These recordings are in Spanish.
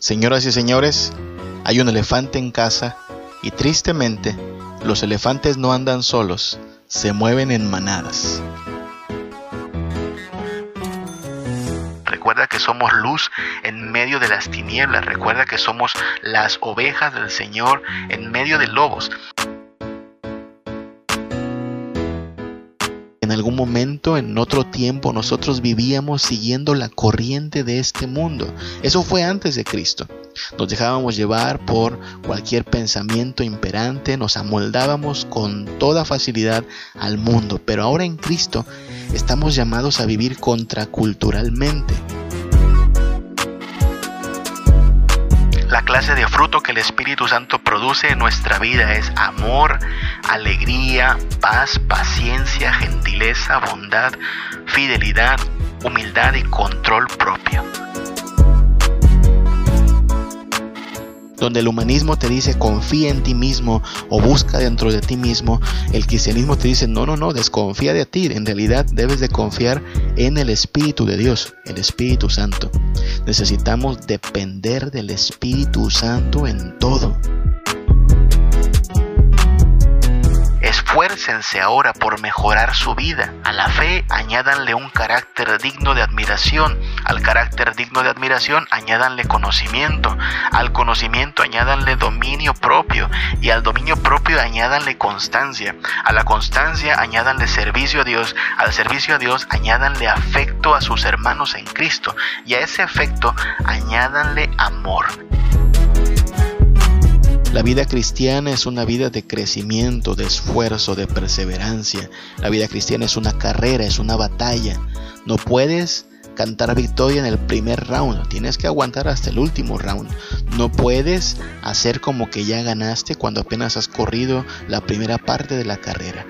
Señoras y señores, hay un elefante en casa y tristemente los elefantes no andan solos, se mueven en manadas. Recuerda que somos luz en medio de las tinieblas, recuerda que somos las ovejas del Señor en medio de lobos. En algún momento, en otro tiempo, nosotros vivíamos siguiendo la corriente de este mundo. Eso fue antes de Cristo. Nos dejábamos llevar por cualquier pensamiento imperante, nos amoldábamos con toda facilidad al mundo. Pero ahora en Cristo estamos llamados a vivir contraculturalmente. La clase de fruto que el Espíritu Santo produce en nuestra vida es amor, alegría, paz, paciencia, gentileza, bondad, fidelidad, humildad y control propio. Donde el humanismo te dice confía en ti mismo o busca dentro de ti mismo, el cristianismo te dice no, no, no, desconfía de ti, en realidad debes de confiar en el Espíritu de Dios, el Espíritu Santo. Necesitamos depender del Espíritu Santo en todo. Esfuércense ahora por mejorar su vida. A la fe añádanle un carácter digno de admiración. Al carácter digno de admiración añádanle conocimiento. Al conocimiento añádanle dominio propio. Y al dominio propio añádanle constancia. A la constancia añádanle servicio a Dios. Al servicio a Dios añádanle afecto a sus hermanos en Cristo. Y a ese afecto añádanle amor. La vida cristiana es una vida de crecimiento, de esfuerzo, de perseverancia. La vida cristiana es una carrera, es una batalla. No puedes cantar victoria en el primer round, tienes que aguantar hasta el último round. No puedes hacer como que ya ganaste cuando apenas has corrido la primera parte de la carrera.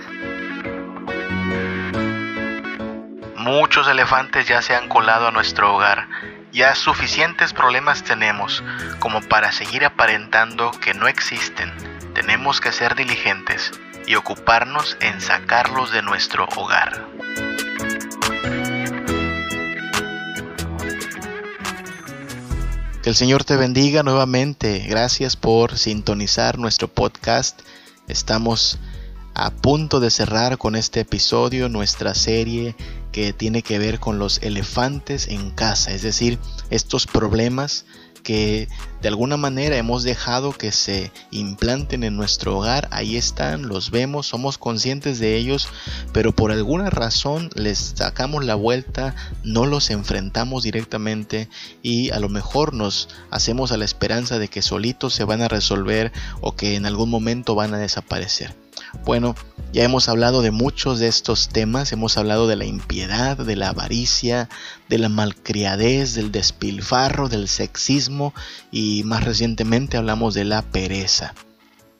Muchos elefantes ya se han colado a nuestro hogar ya suficientes problemas tenemos como para seguir aparentando que no existen. Tenemos que ser diligentes y ocuparnos en sacarlos de nuestro hogar. Que el Señor te bendiga nuevamente. Gracias por sintonizar nuestro podcast. Estamos a punto de cerrar con este episodio nuestra serie que tiene que ver con los elefantes en casa, es decir, estos problemas que de alguna manera hemos dejado que se implanten en nuestro hogar, ahí están, los vemos, somos conscientes de ellos, pero por alguna razón les sacamos la vuelta, no los enfrentamos directamente y a lo mejor nos hacemos a la esperanza de que solitos se van a resolver o que en algún momento van a desaparecer. Bueno, ya hemos hablado de muchos de estos temas, hemos hablado de la impiedad, de la avaricia, de la malcriadez, del despilfarro, del sexismo y más recientemente hablamos de la pereza.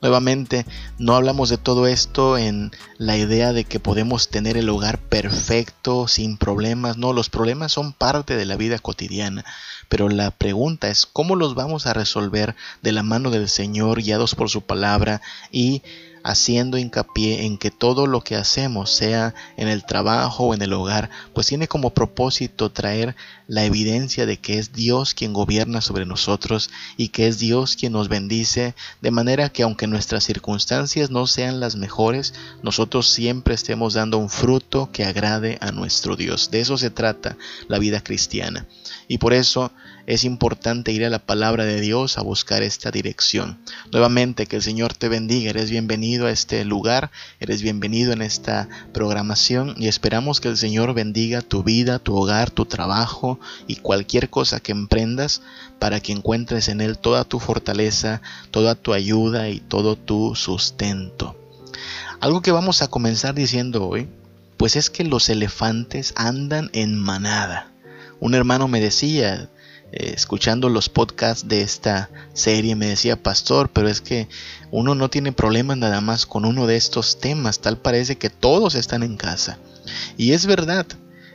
Nuevamente, no hablamos de todo esto en la idea de que podemos tener el hogar perfecto, sin problemas. No, los problemas son parte de la vida cotidiana. Pero la pregunta es, ¿cómo los vamos a resolver de la mano del Señor, guiados por su palabra y haciendo hincapié en que todo lo que hacemos, sea en el trabajo o en el hogar, pues tiene como propósito traer la evidencia de que es Dios quien gobierna sobre nosotros y que es Dios quien nos bendice, de manera que aunque nuestras circunstancias no sean las mejores, nosotros siempre estemos dando un fruto que agrade a nuestro Dios. De eso se trata la vida cristiana. Y por eso es importante ir a la palabra de Dios a buscar esta dirección. Nuevamente, que el Señor te bendiga. Eres bienvenido a este lugar, eres bienvenido en esta programación y esperamos que el Señor bendiga tu vida, tu hogar, tu trabajo y cualquier cosa que emprendas para que encuentres en Él toda tu fortaleza, toda tu ayuda y todo tu sustento. Algo que vamos a comenzar diciendo hoy, pues es que los elefantes andan en manada. Un hermano me decía, eh, escuchando los podcasts de esta serie me decía, pastor, pero es que uno no tiene problemas nada más con uno de estos temas, tal parece que todos están en casa. Y es verdad,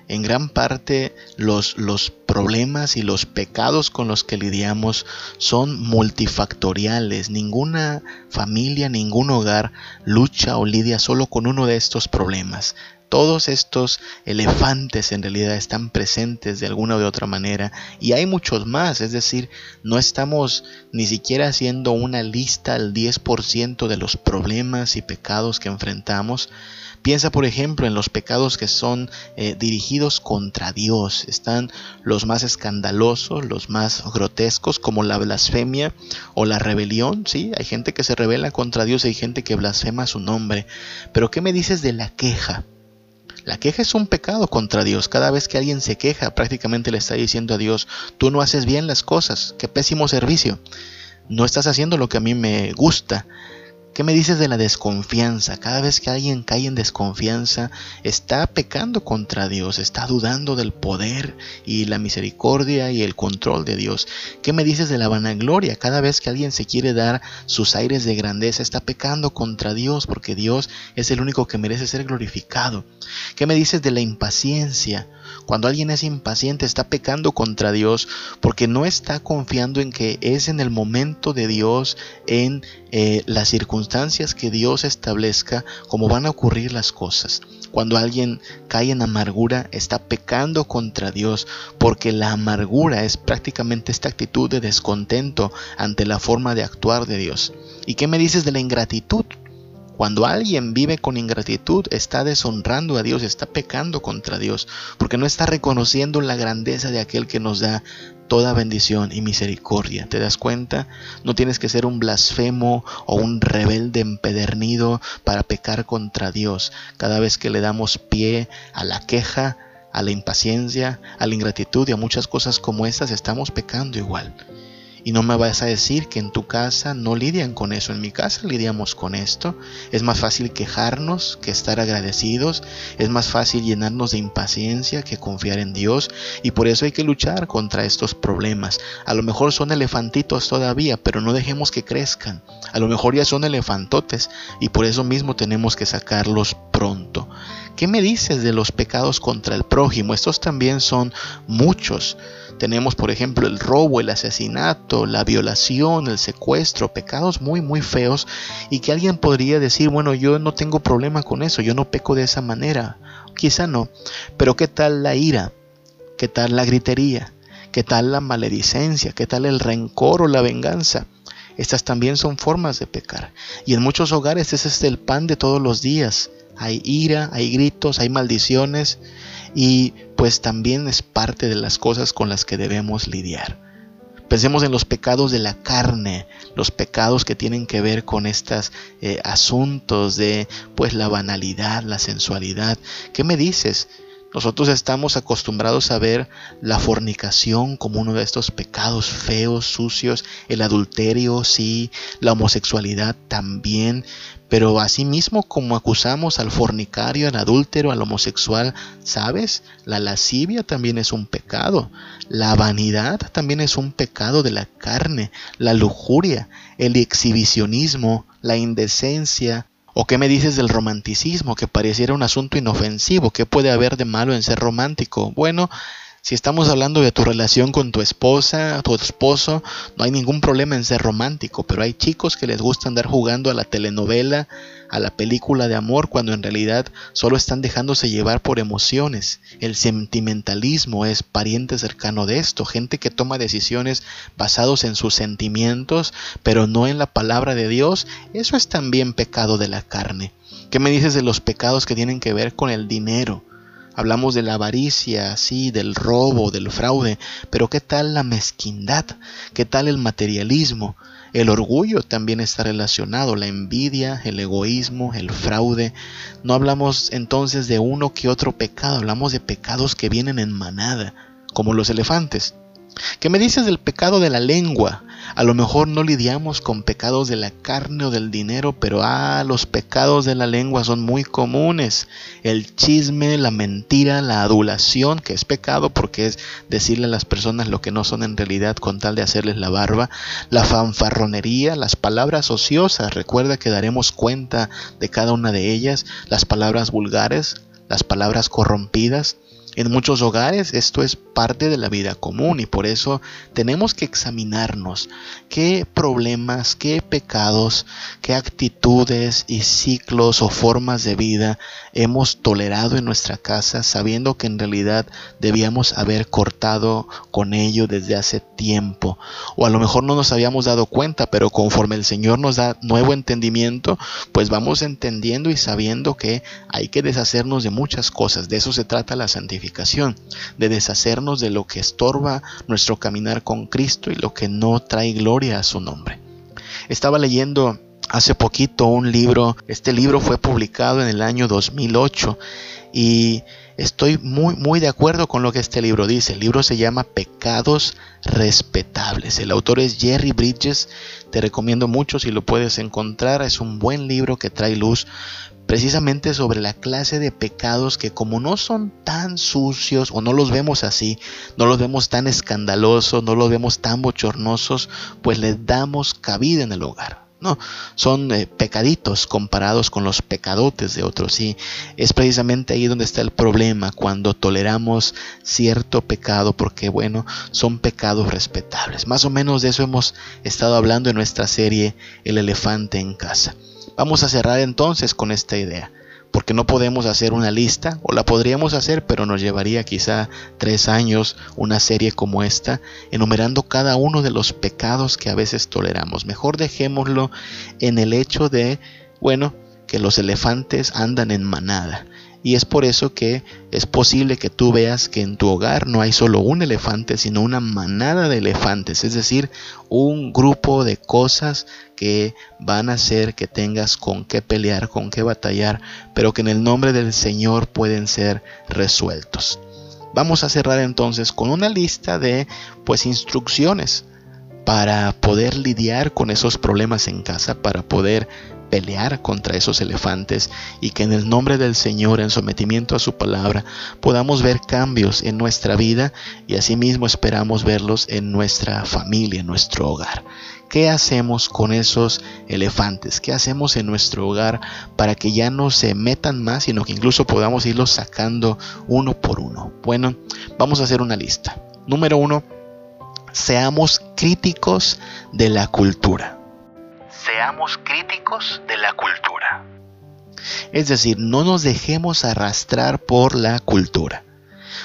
en gran parte los, los problemas y los pecados con los que lidiamos son multifactoriales. Ninguna familia, ningún hogar lucha o lidia solo con uno de estos problemas. Todos estos elefantes en realidad están presentes de alguna u otra manera y hay muchos más, es decir, no estamos ni siquiera haciendo una lista al 10% de los problemas y pecados que enfrentamos, Piensa, por ejemplo, en los pecados que son eh, dirigidos contra Dios. Están los más escandalosos, los más grotescos, como la blasfemia o la rebelión. Sí, hay gente que se revela contra Dios hay gente que blasfema su nombre. Pero ¿qué me dices de la queja? La queja es un pecado contra Dios. Cada vez que alguien se queja, prácticamente le está diciendo a Dios, tú no haces bien las cosas, qué pésimo servicio. No estás haciendo lo que a mí me gusta. ¿Qué me dices de la desconfianza? Cada vez que alguien cae en desconfianza, está pecando contra Dios, está dudando del poder y la misericordia y el control de Dios. ¿Qué me dices de la vanagloria? Cada vez que alguien se quiere dar sus aires de grandeza, está pecando contra Dios porque Dios es el único que merece ser glorificado. ¿Qué me dices de la impaciencia? Cuando alguien es impaciente está pecando contra Dios porque no está confiando en que es en el momento de Dios, en eh, las circunstancias que Dios establezca, como van a ocurrir las cosas. Cuando alguien cae en amargura está pecando contra Dios porque la amargura es prácticamente esta actitud de descontento ante la forma de actuar de Dios. ¿Y qué me dices de la ingratitud? Cuando alguien vive con ingratitud, está deshonrando a Dios, está pecando contra Dios, porque no está reconociendo la grandeza de aquel que nos da toda bendición y misericordia. ¿Te das cuenta? No tienes que ser un blasfemo o un rebelde empedernido para pecar contra Dios. Cada vez que le damos pie a la queja, a la impaciencia, a la ingratitud y a muchas cosas como estas, estamos pecando igual. Y no me vas a decir que en tu casa no lidian con eso. En mi casa lidiamos con esto. Es más fácil quejarnos que estar agradecidos. Es más fácil llenarnos de impaciencia que confiar en Dios. Y por eso hay que luchar contra estos problemas. A lo mejor son elefantitos todavía, pero no dejemos que crezcan. A lo mejor ya son elefantotes y por eso mismo tenemos que sacarlos pronto. ¿Qué me dices de los pecados contra el prójimo? Estos también son muchos. Tenemos, por ejemplo, el robo, el asesinato, la violación, el secuestro, pecados muy, muy feos y que alguien podría decir, bueno, yo no tengo problema con eso, yo no peco de esa manera. Quizá no, pero ¿qué tal la ira? ¿Qué tal la gritería? ¿Qué tal la maledicencia? ¿Qué tal el rencor o la venganza? Estas también son formas de pecar. Y en muchos hogares ese es el pan de todos los días. Hay ira, hay gritos, hay maldiciones y pues también es parte de las cosas con las que debemos lidiar. Pensemos en los pecados de la carne, los pecados que tienen que ver con estos eh, asuntos de pues la banalidad, la sensualidad. ¿Qué me dices? Nosotros estamos acostumbrados a ver la fornicación como uno de estos pecados feos, sucios, el adulterio, sí, la homosexualidad también, pero asimismo como acusamos al fornicario, al adúltero, al homosexual, ¿sabes? La lascivia también es un pecado. La vanidad también es un pecado de la carne. La lujuria, el exhibicionismo, la indecencia. ¿O qué me dices del romanticismo, que pareciera un asunto inofensivo? ¿Qué puede haber de malo en ser romántico? Bueno, si estamos hablando de tu relación con tu esposa, tu esposo, no hay ningún problema en ser romántico, pero hay chicos que les gusta andar jugando a la telenovela, a la película de amor, cuando en realidad solo están dejándose llevar por emociones. El sentimentalismo es pariente cercano de esto, gente que toma decisiones basados en sus sentimientos, pero no en la palabra de Dios, eso es también pecado de la carne. ¿Qué me dices de los pecados que tienen que ver con el dinero? Hablamos de la avaricia, sí, del robo, del fraude, pero ¿qué tal la mezquindad? ¿Qué tal el materialismo? El orgullo también está relacionado, la envidia, el egoísmo, el fraude. No hablamos entonces de uno que otro pecado, hablamos de pecados que vienen en manada, como los elefantes. ¿Qué me dices del pecado de la lengua? A lo mejor no lidiamos con pecados de la carne o del dinero, pero ah, los pecados de la lengua son muy comunes. El chisme, la mentira, la adulación, que es pecado porque es decirle a las personas lo que no son en realidad con tal de hacerles la barba. La fanfarronería, las palabras ociosas, recuerda que daremos cuenta de cada una de ellas. Las palabras vulgares, las palabras corrompidas En muchos hogares esto es parte de la vida común y por eso tenemos que examinarnos qué problemas, qué pecados, qué actitudes y ciclos o formas de vida hemos tolerado en nuestra casa sabiendo que en realidad debíamos haber cortado con ello desde hace tiempo. O a lo mejor no nos habíamos dado cuenta, pero conforme el Señor nos da nuevo entendimiento, pues vamos entendiendo y sabiendo que hay que deshacernos de muchas cosas. De eso se trata la santificación de deshacernos de lo que estorba nuestro caminar con Cristo y lo que no trae gloria a su nombre. Estaba leyendo hace poquito un libro, este libro fue publicado en el año 2008 y estoy muy muy de acuerdo con lo que este libro dice. El libro se llama Pecados respetables. El autor es Jerry Bridges. Te recomiendo mucho si lo puedes encontrar. Es un buen libro que trae luz precisamente sobre la clase de pecados que como no son tan sucios o no los vemos así, no los vemos tan escandalosos, no los vemos tan bochornosos, pues les damos cabida en el hogar. No, son eh, pecaditos comparados con los pecadotes de otros. Y es precisamente ahí donde está el problema, cuando toleramos cierto pecado, porque bueno, son pecados respetables. Más o menos de eso hemos estado hablando en nuestra serie El elefante en casa. Vamos a cerrar entonces con esta idea, porque no podemos hacer una lista, o la podríamos hacer, pero nos llevaría quizá tres años una serie como esta, enumerando cada uno de los pecados que a veces toleramos. Mejor dejémoslo en el hecho de, bueno, que los elefantes andan en manada y es por eso que es posible que tú veas que en tu hogar no hay solo un elefante, sino una manada de elefantes, es decir, un grupo de cosas que van a hacer que tengas con qué pelear, con qué batallar, pero que en el nombre del Señor pueden ser resueltos. Vamos a cerrar entonces con una lista de pues instrucciones para poder lidiar con esos problemas en casa, para poder pelear contra esos elefantes y que en el nombre del Señor, en sometimiento a su palabra, podamos ver cambios en nuestra vida y asimismo esperamos verlos en nuestra familia, en nuestro hogar. ¿Qué hacemos con esos elefantes? ¿Qué hacemos en nuestro hogar para que ya no se metan más, sino que incluso podamos irlos sacando uno por uno? Bueno, vamos a hacer una lista. Número uno, seamos críticos de la cultura seamos críticos de la cultura. Es decir, no nos dejemos arrastrar por la cultura.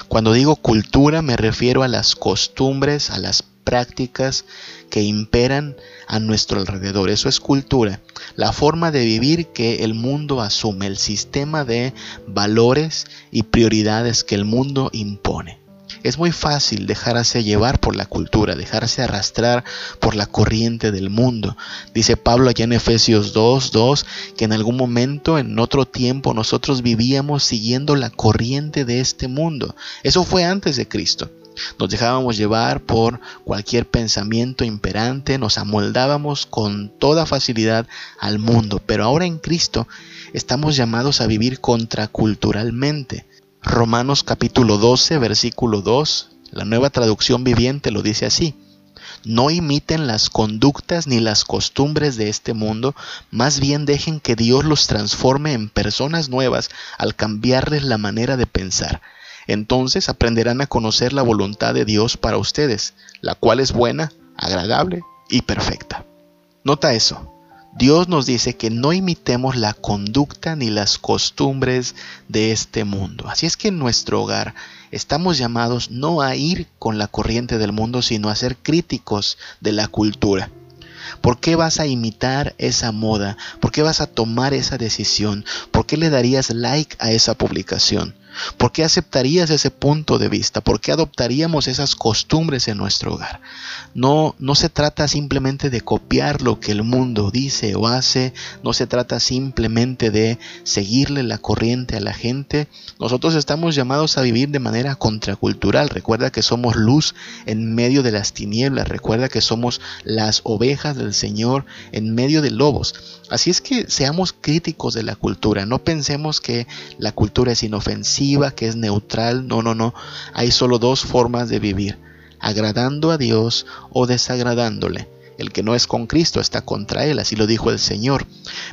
Cuando digo cultura me refiero a las costumbres, a las prácticas que imperan a nuestro alrededor. Eso es cultura. La forma de vivir que el mundo asume, el sistema de valores y prioridades que el mundo impone. Es muy fácil dejarse llevar por la cultura, dejarse arrastrar por la corriente del mundo. Dice Pablo allá en Efesios 2, 2, que en algún momento, en otro tiempo, nosotros vivíamos siguiendo la corriente de este mundo. Eso fue antes de Cristo. Nos dejábamos llevar por cualquier pensamiento imperante, nos amoldábamos con toda facilidad al mundo, pero ahora en Cristo estamos llamados a vivir contraculturalmente. Romanos capítulo 12, versículo 2, la nueva traducción viviente lo dice así. No imiten las conductas ni las costumbres de este mundo, más bien dejen que Dios los transforme en personas nuevas al cambiarles la manera de pensar. Entonces aprenderán a conocer la voluntad de Dios para ustedes, la cual es buena, agradable y perfecta. Nota eso. Dios nos dice que no imitemos la conducta ni las costumbres de este mundo. Así es que en nuestro hogar estamos llamados no a ir con la corriente del mundo, sino a ser críticos de la cultura. ¿Por qué vas a imitar esa moda? ¿Por qué vas a tomar esa decisión? ¿Por qué le darías like a esa publicación? ¿Por qué aceptarías ese punto de vista? ¿Por qué adoptaríamos esas costumbres en nuestro hogar? No, no se trata simplemente de copiar lo que el mundo dice o hace, no se trata simplemente de seguirle la corriente a la gente. Nosotros estamos llamados a vivir de manera contracultural. Recuerda que somos luz en medio de las tinieblas, recuerda que somos las ovejas del Señor en medio de lobos. Así es que seamos críticos de la cultura, no pensemos que la cultura es inofensiva, que es neutral, no, no, no, hay solo dos formas de vivir, agradando a Dios o desagradándole. El que no es con Cristo está contra él, así lo dijo el Señor.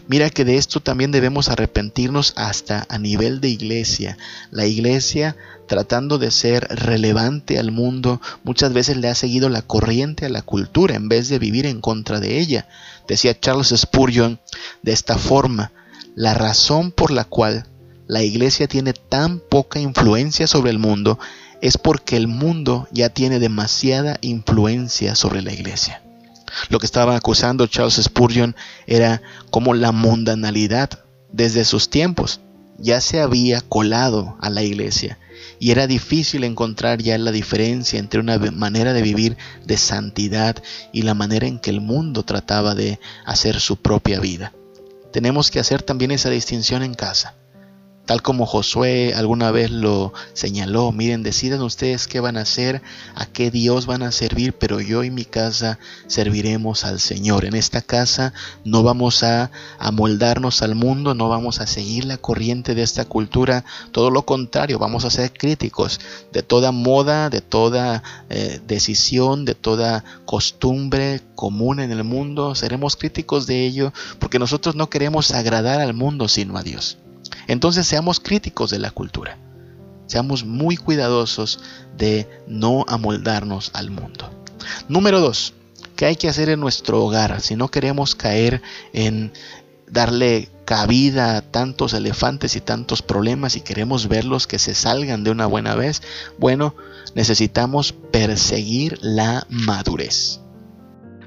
Mira que de esto también debemos arrepentirnos hasta a nivel de iglesia. La iglesia, tratando de ser relevante al mundo, muchas veces le ha seguido la corriente a la cultura en vez de vivir en contra de ella. Decía Charles Spurgeon de esta forma, la razón por la cual la iglesia tiene tan poca influencia sobre el mundo es porque el mundo ya tiene demasiada influencia sobre la iglesia. Lo que estaba acusando Charles Spurgeon era como la mundanalidad desde sus tiempos ya se había colado a la iglesia y era difícil encontrar ya la diferencia entre una manera de vivir de santidad y la manera en que el mundo trataba de hacer su propia vida. Tenemos que hacer también esa distinción en casa tal como Josué alguna vez lo señaló, miren, decidan ustedes qué van a hacer, a qué Dios van a servir, pero yo y mi casa serviremos al Señor. En esta casa no vamos a amoldarnos al mundo, no vamos a seguir la corriente de esta cultura, todo lo contrario, vamos a ser críticos de toda moda, de toda eh, decisión, de toda costumbre común en el mundo, seremos críticos de ello porque nosotros no queremos agradar al mundo sino a Dios. Entonces seamos críticos de la cultura. Seamos muy cuidadosos de no amoldarnos al mundo. Número dos, ¿qué hay que hacer en nuestro hogar si no queremos caer en darle cabida a tantos elefantes y tantos problemas y queremos verlos que se salgan de una buena vez? Bueno, necesitamos perseguir la madurez.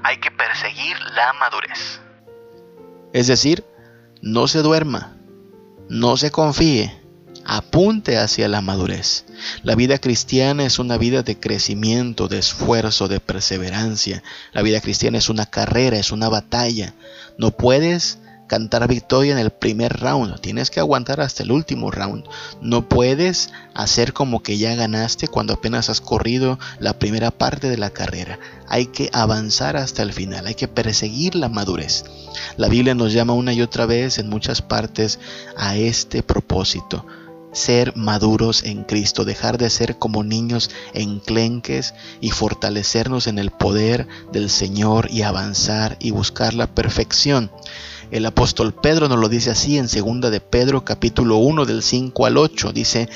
Hay que perseguir la madurez. Es decir, no se duerma, no se confíe, apunte hacia la madurez. La vida cristiana es una vida de crecimiento, de esfuerzo, de perseverancia. La vida cristiana es una carrera, es una batalla. No puedes cantar victoria en el primer round, tienes que aguantar hasta el último round. No puedes hacer como que ya ganaste cuando apenas has corrido la primera parte de la carrera. Hay que avanzar hasta el final, hay que perseguir la madurez. La Biblia nos llama una y otra vez en muchas partes a este propósito ser maduros en Cristo, dejar de ser como niños enclenques y fortalecernos en el poder del Señor y avanzar y buscar la perfección. El apóstol Pedro nos lo dice así en 2 de Pedro capítulo 1 del 5 al 8, dice,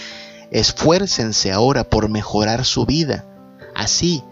esfuércense ahora por mejorar su vida. Así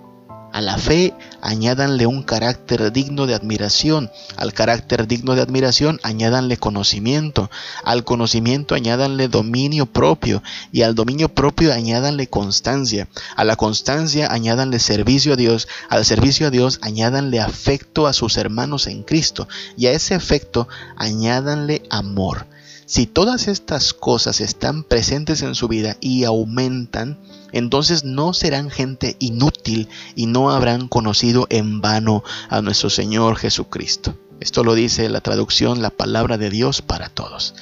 a la fe añádanle un carácter digno de admiración. Al carácter digno de admiración añádanle conocimiento. Al conocimiento añádanle dominio propio. Y al dominio propio añádanle constancia. A la constancia añádanle servicio a Dios. Al servicio a Dios añádanle afecto a sus hermanos en Cristo. Y a ese afecto añádanle amor. Si todas estas cosas están presentes en su vida y aumentan, entonces no serán gente inútil y no habrán conocido en vano a nuestro Señor Jesucristo. Esto lo dice la traducción, la palabra de Dios para todos.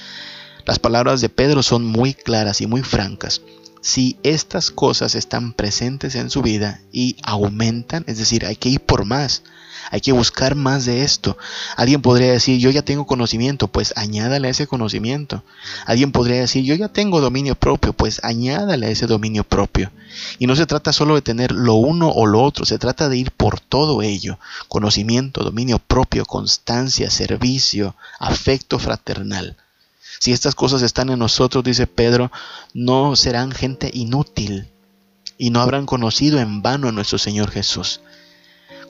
Las palabras de Pedro son muy claras y muy francas. Si estas cosas están presentes en su vida y aumentan, es decir, hay que ir por más, hay que buscar más de esto. Alguien podría decir, yo ya tengo conocimiento, pues añádale ese conocimiento. Alguien podría decir, yo ya tengo dominio propio, pues añádale ese dominio propio. Y no se trata solo de tener lo uno o lo otro, se trata de ir por todo ello. Conocimiento, dominio propio, constancia, servicio, afecto fraternal. Si estas cosas están en nosotros, dice Pedro, no serán gente inútil y no habrán conocido en vano a nuestro Señor Jesús.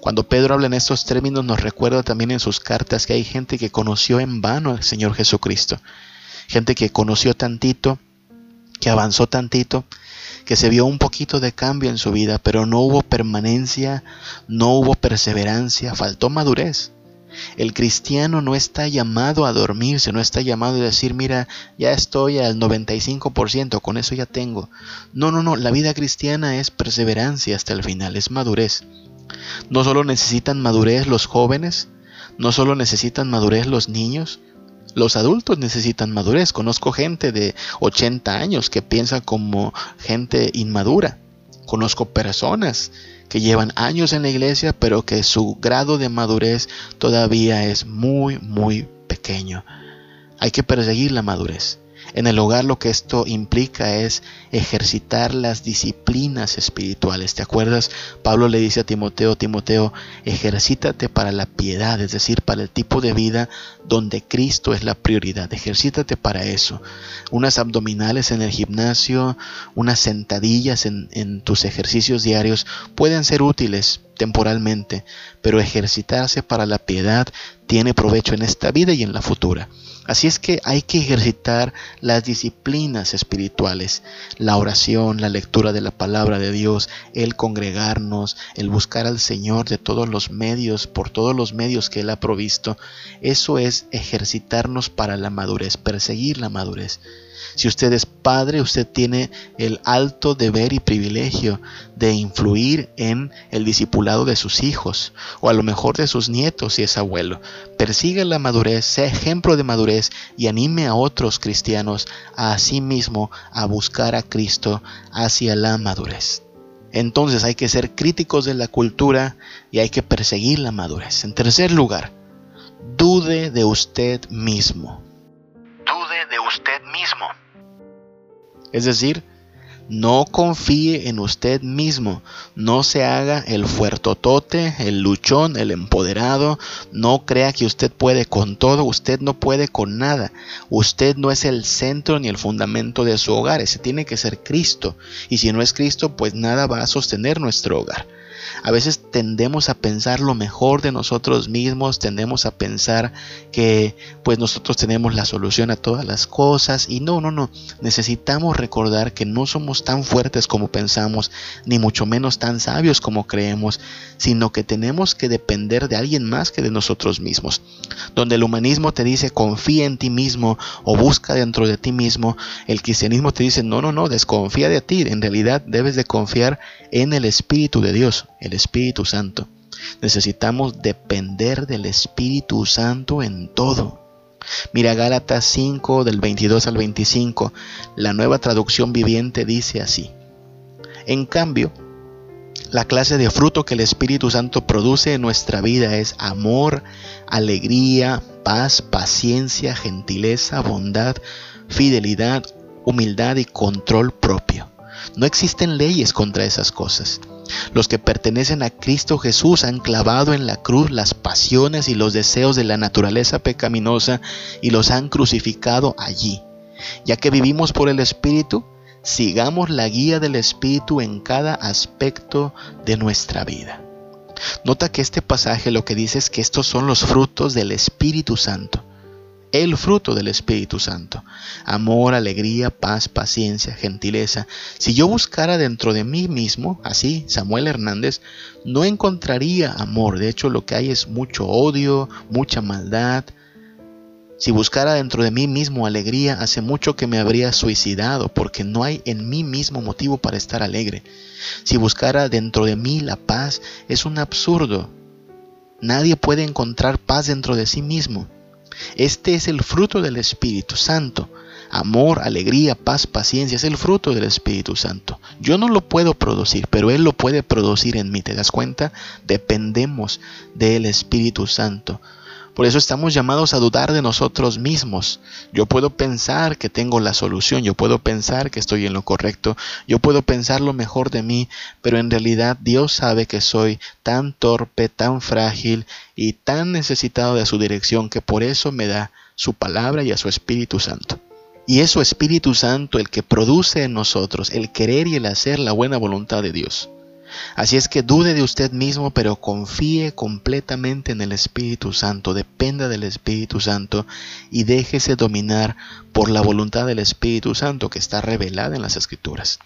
Cuando Pedro habla en estos términos nos recuerda también en sus cartas que hay gente que conoció en vano al Señor Jesucristo. Gente que conoció tantito, que avanzó tantito, que se vio un poquito de cambio en su vida, pero no hubo permanencia, no hubo perseverancia, faltó madurez. El cristiano no está llamado a dormirse, no está llamado a decir, mira, ya estoy al 95%, con eso ya tengo. No, no, no, la vida cristiana es perseverancia hasta el final, es madurez. No solo necesitan madurez los jóvenes, no solo necesitan madurez los niños, los adultos necesitan madurez. Conozco gente de 80 años que piensa como gente inmadura. Conozco personas que llevan años en la iglesia, pero que su grado de madurez todavía es muy, muy pequeño. Hay que perseguir la madurez. En el hogar lo que esto implica es ejercitar las disciplinas espirituales. ¿Te acuerdas? Pablo le dice a Timoteo, Timoteo, ejercítate para la piedad, es decir, para el tipo de vida donde Cristo es la prioridad. Ejercítate para eso. Unas abdominales en el gimnasio, unas sentadillas en, en tus ejercicios diarios pueden ser útiles temporalmente, pero ejercitarse para la piedad tiene provecho en esta vida y en la futura. Así es que hay que ejercitar las disciplinas espirituales, la oración, la lectura de la palabra de Dios, el congregarnos, el buscar al Señor de todos los medios, por todos los medios que Él ha provisto. Eso ejercitarnos para la madurez, perseguir la madurez. Si usted es padre, usted tiene el alto deber y privilegio de influir en el discipulado de sus hijos o a lo mejor de sus nietos si es abuelo. Persiga la madurez, sea ejemplo de madurez y anime a otros cristianos a sí mismo a buscar a Cristo hacia la madurez. Entonces hay que ser críticos de la cultura y hay que perseguir la madurez. En tercer lugar, dude de usted mismo. Dude de usted mismo. Es decir, no confíe en usted mismo, no se haga el fuertotote, el luchón, el empoderado, no crea que usted puede con todo, usted no puede con nada, usted no es el centro ni el fundamento de su hogar, ese tiene que ser Cristo, y si no es Cristo, pues nada va a sostener nuestro hogar. A veces tendemos a pensar lo mejor de nosotros mismos, tendemos a pensar que pues nosotros tenemos la solución a todas las cosas. Y no, no, no, necesitamos recordar que no somos tan fuertes como pensamos, ni mucho menos tan sabios como creemos, sino que tenemos que depender de alguien más que de nosotros mismos. Donde el humanismo te dice confía en ti mismo o busca dentro de ti mismo, el cristianismo te dice no, no, no, desconfía de ti, en realidad debes de confiar en el Espíritu de Dios el Espíritu Santo. Necesitamos depender del Espíritu Santo en todo. Mira Gálatas 5 del 22 al 25, la nueva traducción viviente dice así. En cambio, la clase de fruto que el Espíritu Santo produce en nuestra vida es amor, alegría, paz, paciencia, gentileza, bondad, fidelidad, humildad y control propio. No existen leyes contra esas cosas. Los que pertenecen a Cristo Jesús han clavado en la cruz las pasiones y los deseos de la naturaleza pecaminosa y los han crucificado allí. Ya que vivimos por el Espíritu, sigamos la guía del Espíritu en cada aspecto de nuestra vida. Nota que este pasaje lo que dice es que estos son los frutos del Espíritu Santo el fruto del Espíritu Santo. Amor, alegría, paz, paciencia, gentileza. Si yo buscara dentro de mí mismo, así, Samuel Hernández, no encontraría amor. De hecho, lo que hay es mucho odio, mucha maldad. Si buscara dentro de mí mismo alegría, hace mucho que me habría suicidado, porque no hay en mí mismo motivo para estar alegre. Si buscara dentro de mí la paz, es un absurdo. Nadie puede encontrar paz dentro de sí mismo. Este es el fruto del Espíritu Santo. Amor, alegría, paz, paciencia es el fruto del Espíritu Santo. Yo no lo puedo producir, pero Él lo puede producir en mí. ¿Te das cuenta? Dependemos del Espíritu Santo. Por eso estamos llamados a dudar de nosotros mismos. Yo puedo pensar que tengo la solución, yo puedo pensar que estoy en lo correcto, yo puedo pensar lo mejor de mí, pero en realidad Dios sabe que soy tan torpe, tan frágil y tan necesitado de su dirección que por eso me da su palabra y a su Espíritu Santo. Y es su Espíritu Santo el que produce en nosotros el querer y el hacer la buena voluntad de Dios. Así es que dude de usted mismo, pero confíe completamente en el Espíritu Santo, dependa del Espíritu Santo y déjese dominar por la voluntad del Espíritu Santo que está revelada en las Escrituras.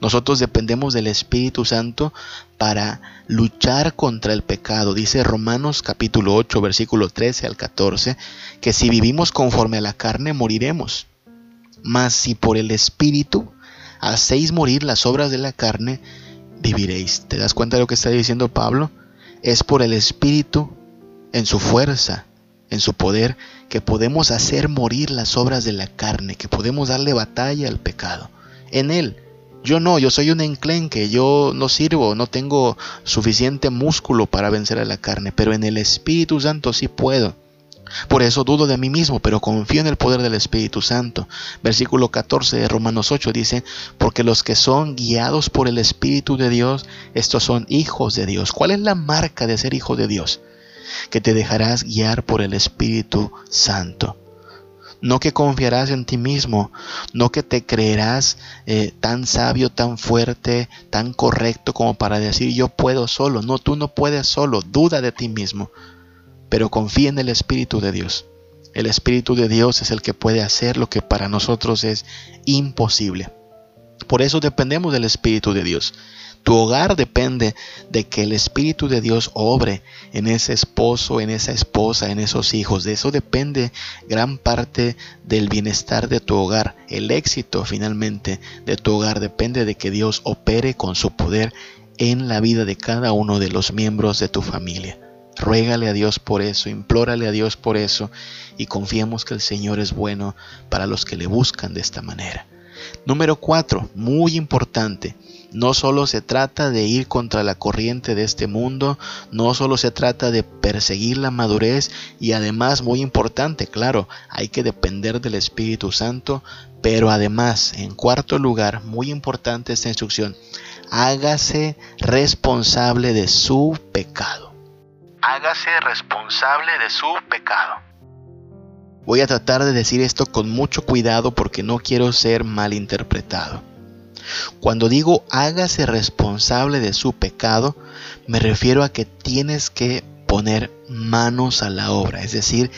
Nosotros dependemos del Espíritu Santo para luchar contra el pecado. Dice Romanos capítulo 8, versículo 13 al 14, que si vivimos conforme a la carne, moriremos. Mas si por el Espíritu hacéis morir las obras de la carne, viviréis. ¿Te das cuenta de lo que está diciendo Pablo? Es por el Espíritu, en su fuerza, en su poder, que podemos hacer morir las obras de la carne, que podemos darle batalla al pecado. En Él. Yo no, yo soy un enclenque, yo no sirvo, no tengo suficiente músculo para vencer a la carne, pero en el Espíritu Santo sí puedo. Por eso dudo de mí mismo, pero confío en el poder del Espíritu Santo. Versículo 14 de Romanos 8 dice, porque los que son guiados por el Espíritu de Dios, estos son hijos de Dios. ¿Cuál es la marca de ser hijo de Dios? Que te dejarás guiar por el Espíritu Santo. No que confiarás en ti mismo, no que te creerás eh, tan sabio, tan fuerte, tan correcto como para decir yo puedo solo. No, tú no puedes solo, duda de ti mismo pero confía en el Espíritu de Dios. El Espíritu de Dios es el que puede hacer lo que para nosotros es imposible. Por eso dependemos del Espíritu de Dios. Tu hogar depende de que el Espíritu de Dios obre en ese esposo, en esa esposa, en esos hijos. De eso depende gran parte del bienestar de tu hogar. El éxito finalmente de tu hogar depende de que Dios opere con su poder en la vida de cada uno de los miembros de tu familia. Ruégale a Dios por eso, implórale a Dios por eso y confiemos que el Señor es bueno para los que le buscan de esta manera. Número cuatro, muy importante, no solo se trata de ir contra la corriente de este mundo, no solo se trata de perseguir la madurez y además, muy importante, claro, hay que depender del Espíritu Santo, pero además, en cuarto lugar, muy importante esta instrucción, hágase responsable de su pecado hágase responsable de su pecado. Voy a tratar de decir esto con mucho cuidado porque no quiero ser malinterpretado. Cuando digo hágase responsable de su pecado, me refiero a que tienes que poner manos a la obra, es decir,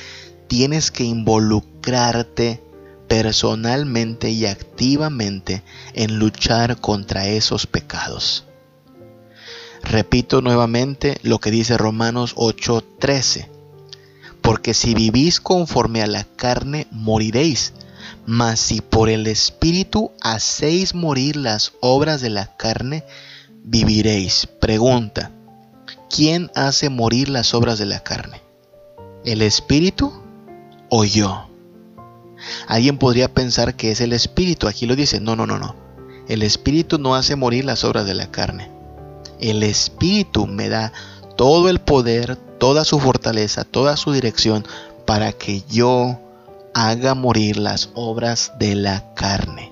tienes que involucrarte personalmente y activamente en luchar contra esos pecados. Repito nuevamente lo que dice Romanos 8:13. Porque si vivís conforme a la carne, moriréis. Mas si por el Espíritu hacéis morir las obras de la carne, viviréis. Pregunta, ¿quién hace morir las obras de la carne? ¿El Espíritu o yo? Alguien podría pensar que es el Espíritu. Aquí lo dice, no, no, no, no. El Espíritu no hace morir las obras de la carne el Espíritu me da todo el poder, toda su fortaleza, toda su dirección para que yo haga morir las obras de la carne.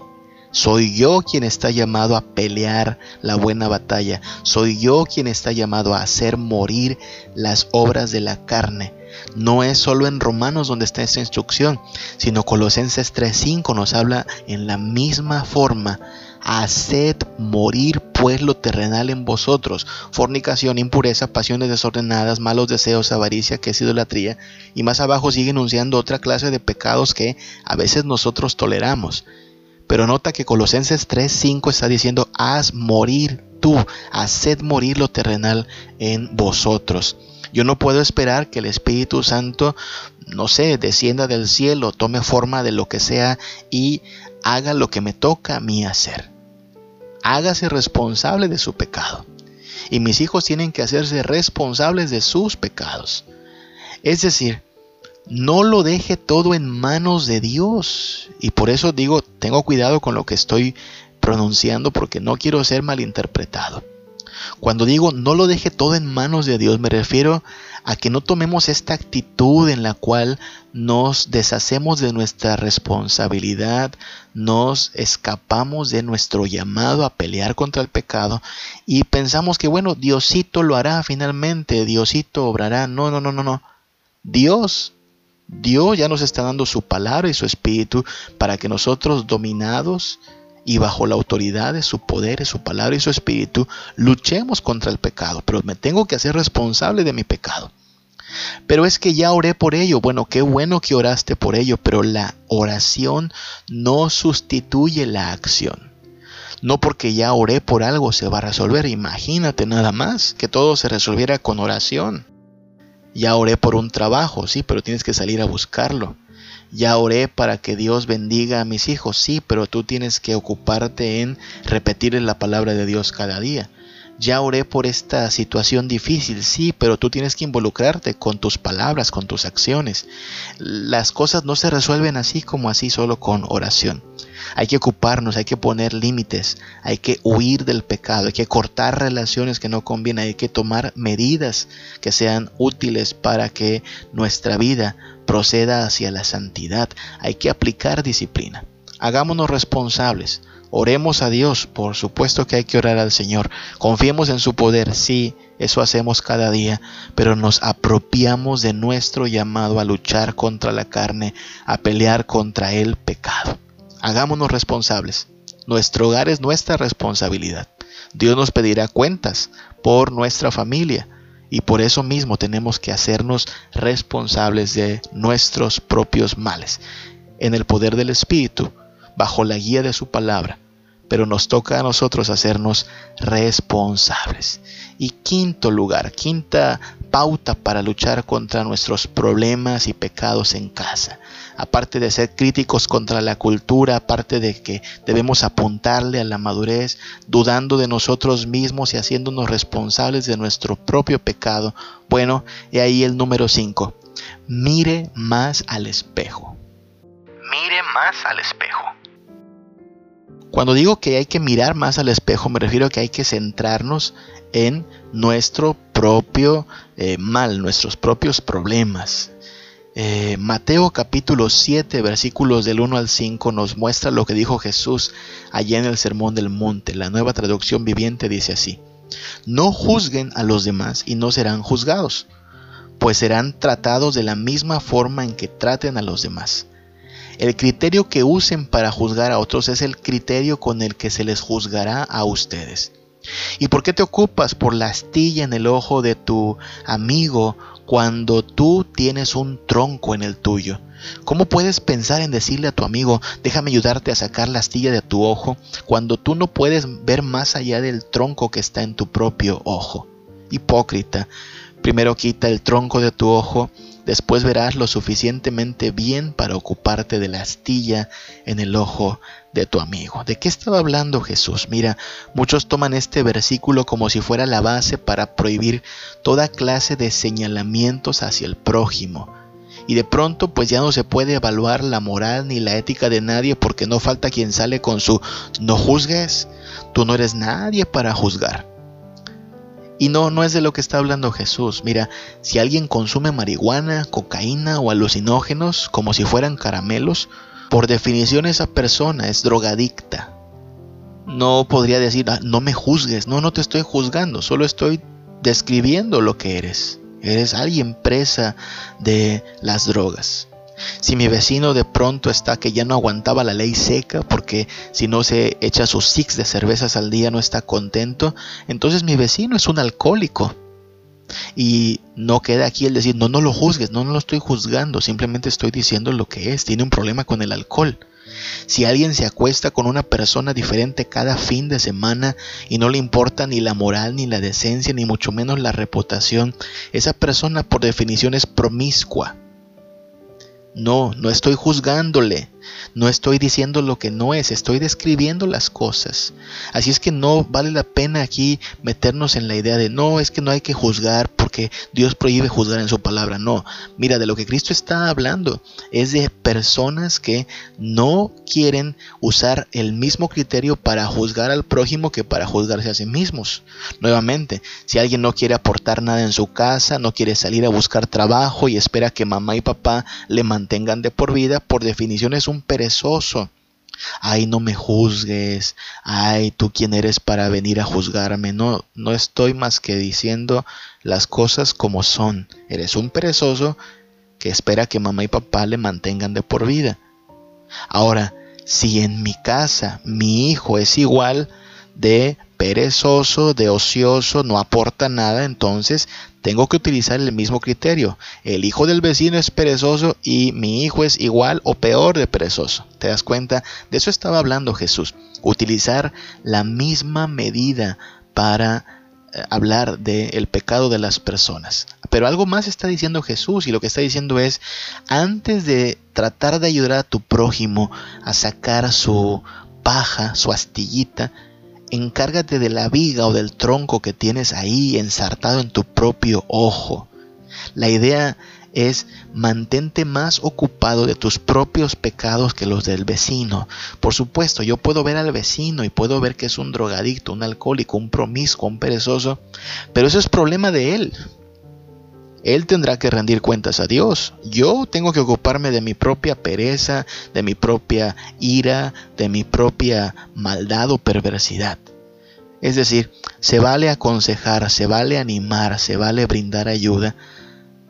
Soy yo quien está llamado a pelear la buena batalla. Soy yo quien está llamado a hacer morir las obras de la carne. No es solo en Romanos donde está esta instrucción, sino Colosenses 3.5 nos habla en la misma forma haced morir pues lo terrenal en vosotros, fornicación, impureza, pasiones desordenadas, malos deseos, avaricia, que es idolatría, y más abajo sigue enunciando otra clase de pecados que a veces nosotros toleramos. Pero nota que Colosenses 3:5 está diciendo, haz morir tú, haced morir lo terrenal en vosotros. Yo no puedo esperar que el Espíritu Santo, no sé, descienda del cielo, tome forma de lo que sea y haga lo que me toca a mí hacer. Hágase responsable de su pecado. Y mis hijos tienen que hacerse responsables de sus pecados. Es decir, no lo deje todo en manos de Dios. Y por eso digo, tengo cuidado con lo que estoy pronunciando porque no quiero ser malinterpretado. Cuando digo no lo deje todo en manos de Dios, me refiero a que no tomemos esta actitud en la cual nos deshacemos de nuestra responsabilidad, nos escapamos de nuestro llamado a pelear contra el pecado y pensamos que bueno, Diosito lo hará finalmente, Diosito obrará. No, no, no, no, no. Dios, Dios ya nos está dando su palabra y su espíritu para que nosotros dominados, y bajo la autoridad de su poder, su palabra y su espíritu, luchemos contra el pecado, pero me tengo que hacer responsable de mi pecado. Pero es que ya oré por ello. Bueno, qué bueno que oraste por ello, pero la oración no sustituye la acción. No porque ya oré por algo se va a resolver. Imagínate nada más que todo se resolviera con oración. Ya oré por un trabajo, sí, pero tienes que salir a buscarlo. Ya oré para que Dios bendiga a mis hijos, sí, pero tú tienes que ocuparte en repetir la palabra de Dios cada día. Ya oré por esta situación difícil, sí, pero tú tienes que involucrarte con tus palabras, con tus acciones. Las cosas no se resuelven así como así solo con oración. Hay que ocuparnos, hay que poner límites, hay que huir del pecado, hay que cortar relaciones que no convienen, hay que tomar medidas que sean útiles para que nuestra vida proceda hacia la santidad. Hay que aplicar disciplina. Hagámonos responsables. Oremos a Dios, por supuesto que hay que orar al Señor. Confiemos en su poder, sí, eso hacemos cada día, pero nos apropiamos de nuestro llamado a luchar contra la carne, a pelear contra el pecado. Hagámonos responsables. Nuestro hogar es nuestra responsabilidad. Dios nos pedirá cuentas por nuestra familia y por eso mismo tenemos que hacernos responsables de nuestros propios males. En el poder del Espíritu, bajo la guía de su palabra, pero nos toca a nosotros hacernos responsables. Y quinto lugar, quinta pauta para luchar contra nuestros problemas y pecados en casa. Aparte de ser críticos contra la cultura, aparte de que debemos apuntarle a la madurez, dudando de nosotros mismos y haciéndonos responsables de nuestro propio pecado. Bueno, y ahí el número 5. Mire más al espejo. Mire más al espejo. Cuando digo que hay que mirar más al espejo, me refiero a que hay que centrarnos en nuestro propio eh, mal, nuestros propios problemas. Eh, Mateo capítulo 7 versículos del 1 al 5 nos muestra lo que dijo Jesús allá en el Sermón del Monte. La nueva traducción viviente dice así, no juzguen a los demás y no serán juzgados, pues serán tratados de la misma forma en que traten a los demás. El criterio que usen para juzgar a otros es el criterio con el que se les juzgará a ustedes. ¿Y por qué te ocupas por la astilla en el ojo de tu amigo cuando tú tienes un tronco en el tuyo? ¿Cómo puedes pensar en decirle a tu amigo, déjame ayudarte a sacar la astilla de tu ojo, cuando tú no puedes ver más allá del tronco que está en tu propio ojo? Hipócrita, primero quita el tronco de tu ojo Después verás lo suficientemente bien para ocuparte de la astilla en el ojo de tu amigo. ¿De qué estaba hablando Jesús? Mira, muchos toman este versículo como si fuera la base para prohibir toda clase de señalamientos hacia el prójimo. Y de pronto pues ya no se puede evaluar la moral ni la ética de nadie porque no falta quien sale con su no juzgues, tú no eres nadie para juzgar. Y no, no es de lo que está hablando Jesús. Mira, si alguien consume marihuana, cocaína o alucinógenos como si fueran caramelos, por definición esa persona es drogadicta. No podría decir, ah, no me juzgues, no, no te estoy juzgando, solo estoy describiendo lo que eres. Eres alguien presa de las drogas. Si mi vecino de pronto está que ya no aguantaba la ley seca porque si no se echa sus six de cervezas al día no está contento, entonces mi vecino es un alcohólico. Y no queda aquí el decir, no, no lo juzgues, no, no lo estoy juzgando, simplemente estoy diciendo lo que es, tiene un problema con el alcohol. Si alguien se acuesta con una persona diferente cada fin de semana y no le importa ni la moral, ni la decencia, ni mucho menos la reputación, esa persona por definición es promiscua. No, no estoy juzgándole, no estoy diciendo lo que no es, estoy describiendo las cosas. Así es que no vale la pena aquí meternos en la idea de no, es que no hay que juzgar porque Dios prohíbe juzgar en su palabra. No, mira, de lo que Cristo está hablando es de personas que no quieren usar el mismo criterio para juzgar al prójimo que para juzgarse a sí mismos. Nuevamente, si alguien no quiere aportar nada en su casa, no quiere salir a buscar trabajo y espera que mamá y papá le mantengan de por vida, por definición es un perezoso. Ay, no me juzgues. Ay, tú quién eres para venir a juzgarme. No, no estoy más que diciendo las cosas como son. Eres un perezoso que espera que mamá y papá le mantengan de por vida. Ahora, si en mi casa mi hijo es igual de perezoso, de ocioso, no aporta nada, entonces tengo que utilizar el mismo criterio. El hijo del vecino es perezoso y mi hijo es igual o peor de perezoso. ¿Te das cuenta? De eso estaba hablando Jesús. Utilizar la misma medida para eh, hablar del pecado de las personas. Pero algo más está diciendo Jesús y lo que está diciendo es, antes de tratar de ayudar a tu prójimo a sacar su paja, su astillita, encárgate de la viga o del tronco que tienes ahí ensartado en tu propio ojo. La idea es mantente más ocupado de tus propios pecados que los del vecino. Por supuesto, yo puedo ver al vecino y puedo ver que es un drogadicto, un alcohólico, un promiscuo, un perezoso, pero eso es problema de él. Él tendrá que rendir cuentas a Dios. Yo tengo que ocuparme de mi propia pereza, de mi propia ira, de mi propia maldad o perversidad. Es decir, se vale aconsejar, se vale animar, se vale brindar ayuda,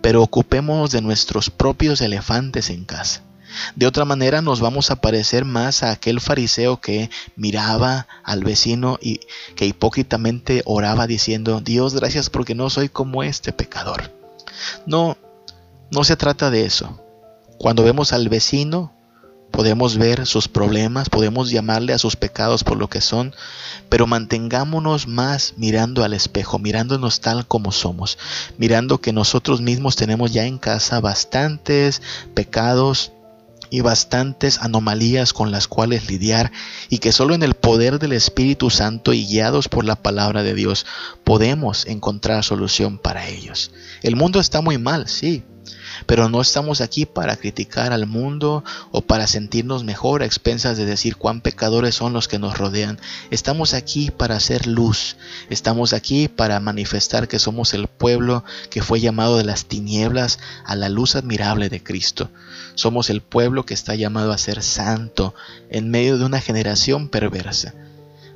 pero ocupémonos de nuestros propios elefantes en casa. De otra manera nos vamos a parecer más a aquel fariseo que miraba al vecino y que hipócritamente oraba diciendo, Dios gracias porque no soy como este pecador. No, no se trata de eso. Cuando vemos al vecino, podemos ver sus problemas, podemos llamarle a sus pecados por lo que son, pero mantengámonos más mirando al espejo, mirándonos tal como somos, mirando que nosotros mismos tenemos ya en casa bastantes pecados y bastantes anomalías con las cuales lidiar y que solo en el poder del Espíritu Santo y guiados por la palabra de Dios podemos encontrar solución para ellos. El mundo está muy mal, sí, pero no estamos aquí para criticar al mundo o para sentirnos mejor a expensas de decir cuán pecadores son los que nos rodean. Estamos aquí para hacer luz. Estamos aquí para manifestar que somos el pueblo que fue llamado de las tinieblas a la luz admirable de Cristo. Somos el pueblo que está llamado a ser santo en medio de una generación perversa.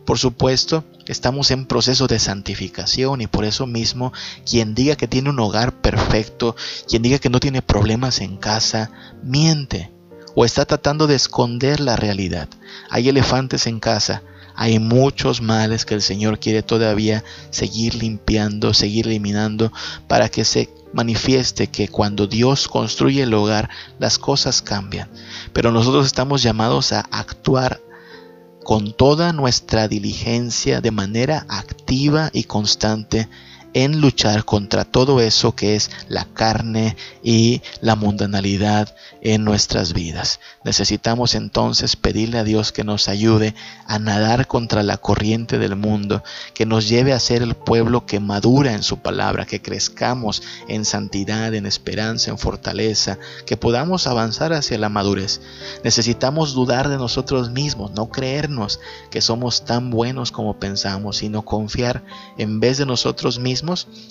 Por supuesto, estamos en proceso de santificación y por eso mismo quien diga que tiene un hogar perfecto, quien diga que no tiene problemas en casa, miente o está tratando de esconder la realidad. Hay elefantes en casa, hay muchos males que el Señor quiere todavía seguir limpiando, seguir eliminando para que se manifieste que cuando Dios construye el hogar las cosas cambian. Pero nosotros estamos llamados a actuar con toda nuestra diligencia de manera activa y constante en luchar contra todo eso que es la carne y la mundanalidad en nuestras vidas. Necesitamos entonces pedirle a Dios que nos ayude a nadar contra la corriente del mundo, que nos lleve a ser el pueblo que madura en su palabra, que crezcamos en santidad, en esperanza, en fortaleza, que podamos avanzar hacia la madurez. Necesitamos dudar de nosotros mismos, no creernos que somos tan buenos como pensamos, sino confiar en vez de nosotros mismos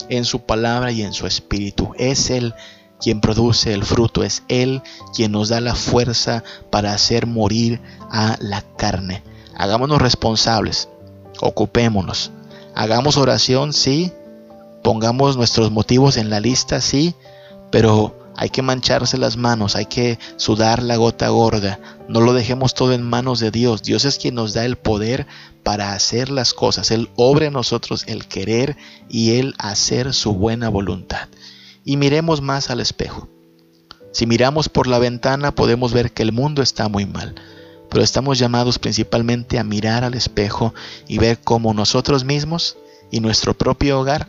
en su palabra y en su espíritu. Es Él quien produce el fruto, es Él quien nos da la fuerza para hacer morir a la carne. Hagámonos responsables, ocupémonos, hagamos oración, sí, pongamos nuestros motivos en la lista, sí, pero hay que mancharse las manos, hay que sudar la gota gorda. No lo dejemos todo en manos de Dios. Dios es quien nos da el poder para hacer las cosas. Él obra en nosotros el querer y el hacer su buena voluntad. Y miremos más al espejo. Si miramos por la ventana podemos ver que el mundo está muy mal, pero estamos llamados principalmente a mirar al espejo y ver cómo nosotros mismos y nuestro propio hogar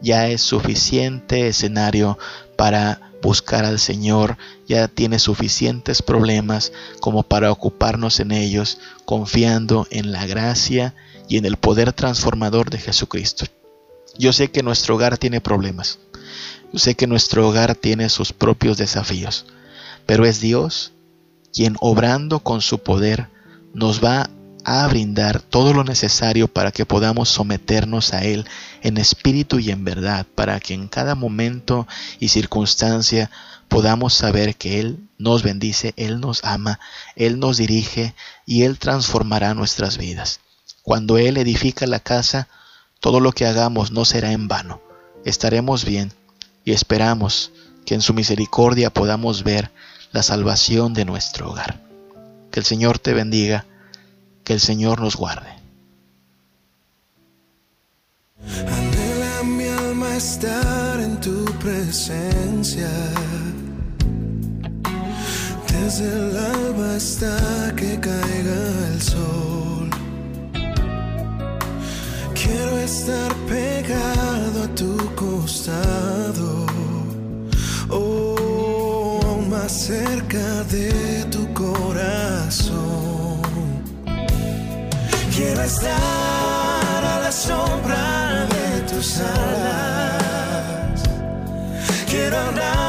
ya es suficiente escenario para buscar al Señor, ya tiene suficientes problemas como para ocuparnos en ellos, confiando en la gracia y en el poder transformador de Jesucristo. Yo sé que nuestro hogar tiene problemas, yo sé que nuestro hogar tiene sus propios desafíos, pero es Dios quien obrando con su poder nos va a brindar todo lo necesario para que podamos someternos a Él en espíritu y en verdad, para que en cada momento y circunstancia podamos saber que Él nos bendice, Él nos ama, Él nos dirige y Él transformará nuestras vidas. Cuando Él edifica la casa, todo lo que hagamos no será en vano. Estaremos bien y esperamos que en su misericordia podamos ver la salvación de nuestro hogar. Que el Señor te bendiga que el Señor nos guarde. Anhela mi alma estar en tu presencia. Desde el alba hasta que caiga el sol. Quiero estar pegado a tu costado. Oh, más cerca de tu corazón quiero estar sombra de tus alas. Quiero andar